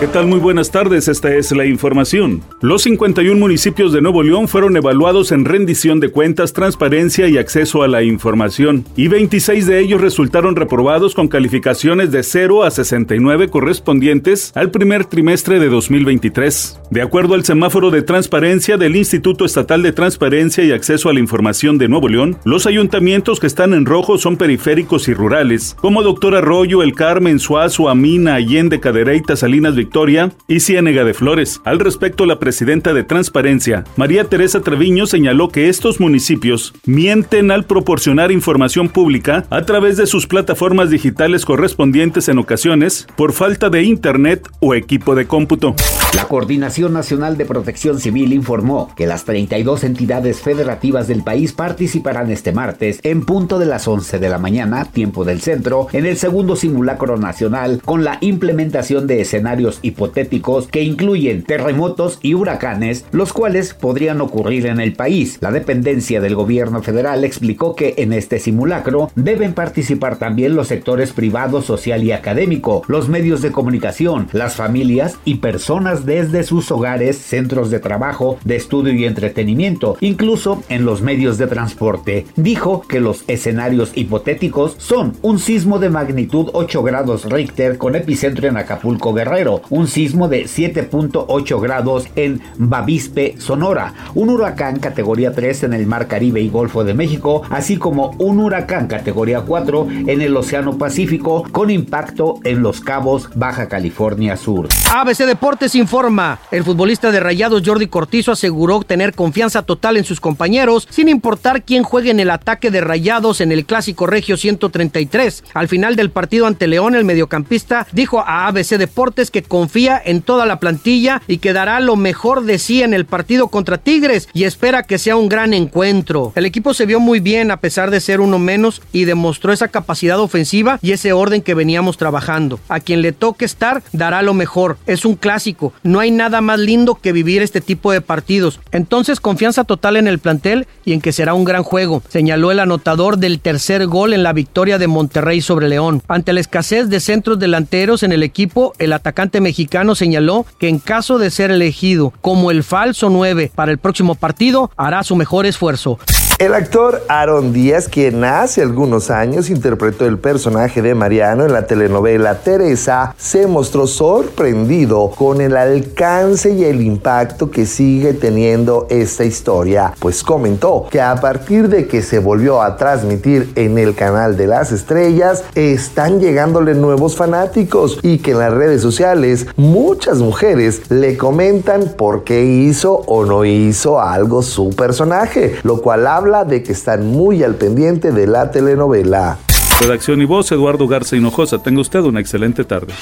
¿Qué tal? Muy buenas tardes, esta es la información. Los 51 municipios de Nuevo León fueron evaluados en rendición de cuentas, transparencia y acceso a la información, y 26 de ellos resultaron reprobados con calificaciones de 0 a 69 correspondientes al primer trimestre de 2023. De acuerdo al semáforo de transparencia del Instituto Estatal de Transparencia y Acceso a la Información de Nuevo León, los ayuntamientos que están en rojo son periféricos y rurales, como Doctor Arroyo, El Carmen, Suazo, Amina, Allende, Cadereyta, Salinas, Victoria y Ciénega de Flores. Al respecto, la presidenta de Transparencia, María Teresa Treviño, señaló que estos municipios mienten al proporcionar información pública a través de sus plataformas digitales correspondientes en ocasiones por falta de internet o equipo de cómputo. La Coordinación Nacional de Protección Civil informó que las 32 entidades federativas del país participarán este martes en punto de las 11 de la mañana, tiempo del centro, en el segundo simulacro nacional con la implementación de escenarios hipotéticos que incluyen terremotos y huracanes, los cuales podrían ocurrir en el país. La dependencia del gobierno federal explicó que en este simulacro deben participar también los sectores privado, social y académico, los medios de comunicación, las familias y personas desde sus hogares, centros de trabajo, de estudio y entretenimiento, incluso en los medios de transporte. Dijo que los escenarios hipotéticos son un sismo de magnitud 8 grados Richter con epicentro en Acapulco Guerrero, un sismo de 7.8 grados en Bavispe, Sonora, un huracán categoría 3 en el Mar Caribe y Golfo de México, así como un huracán categoría 4 en el Océano Pacífico con impacto en Los Cabos, Baja California Sur. ABC Deportes informa, el futbolista de Rayados Jordi Cortizo aseguró tener confianza total en sus compañeros, sin importar quién juegue en el ataque de Rayados en el Clásico Regio 133. Al final del partido ante León, el mediocampista dijo a ABC Deportes que confía en toda la plantilla y que dará lo mejor de sí en el partido contra Tigres y espera que sea un gran encuentro. El equipo se vio muy bien a pesar de ser uno menos y demostró esa capacidad ofensiva y ese orden que veníamos trabajando. A quien le toque estar dará lo mejor. Es un clásico. No hay nada más lindo que vivir este tipo de partidos. Entonces confianza total en el plantel y en que será un gran juego, señaló el anotador del tercer gol en la victoria de Monterrey sobre León. Ante la escasez de centros delanteros en el equipo, el atacante mexicano señaló que en caso de ser elegido como el falso 9 para el próximo partido, hará su mejor esfuerzo. El actor Aaron Díaz, quien hace algunos años interpretó el personaje de Mariano en la telenovela Teresa, se mostró sorprendido con el alcance y el impacto que sigue teniendo esta historia, pues comentó que a partir de que se volvió a transmitir en el canal de las estrellas, están llegándole nuevos fanáticos y que en las redes sociales muchas mujeres le comentan por qué hizo o no hizo algo su personaje, lo cual habla de que están muy al pendiente de la telenovela. Redacción y voz, Eduardo Garza Hinojosa. Tenga usted una excelente tarde.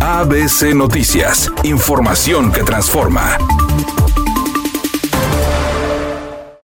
ABC Noticias, información que transforma.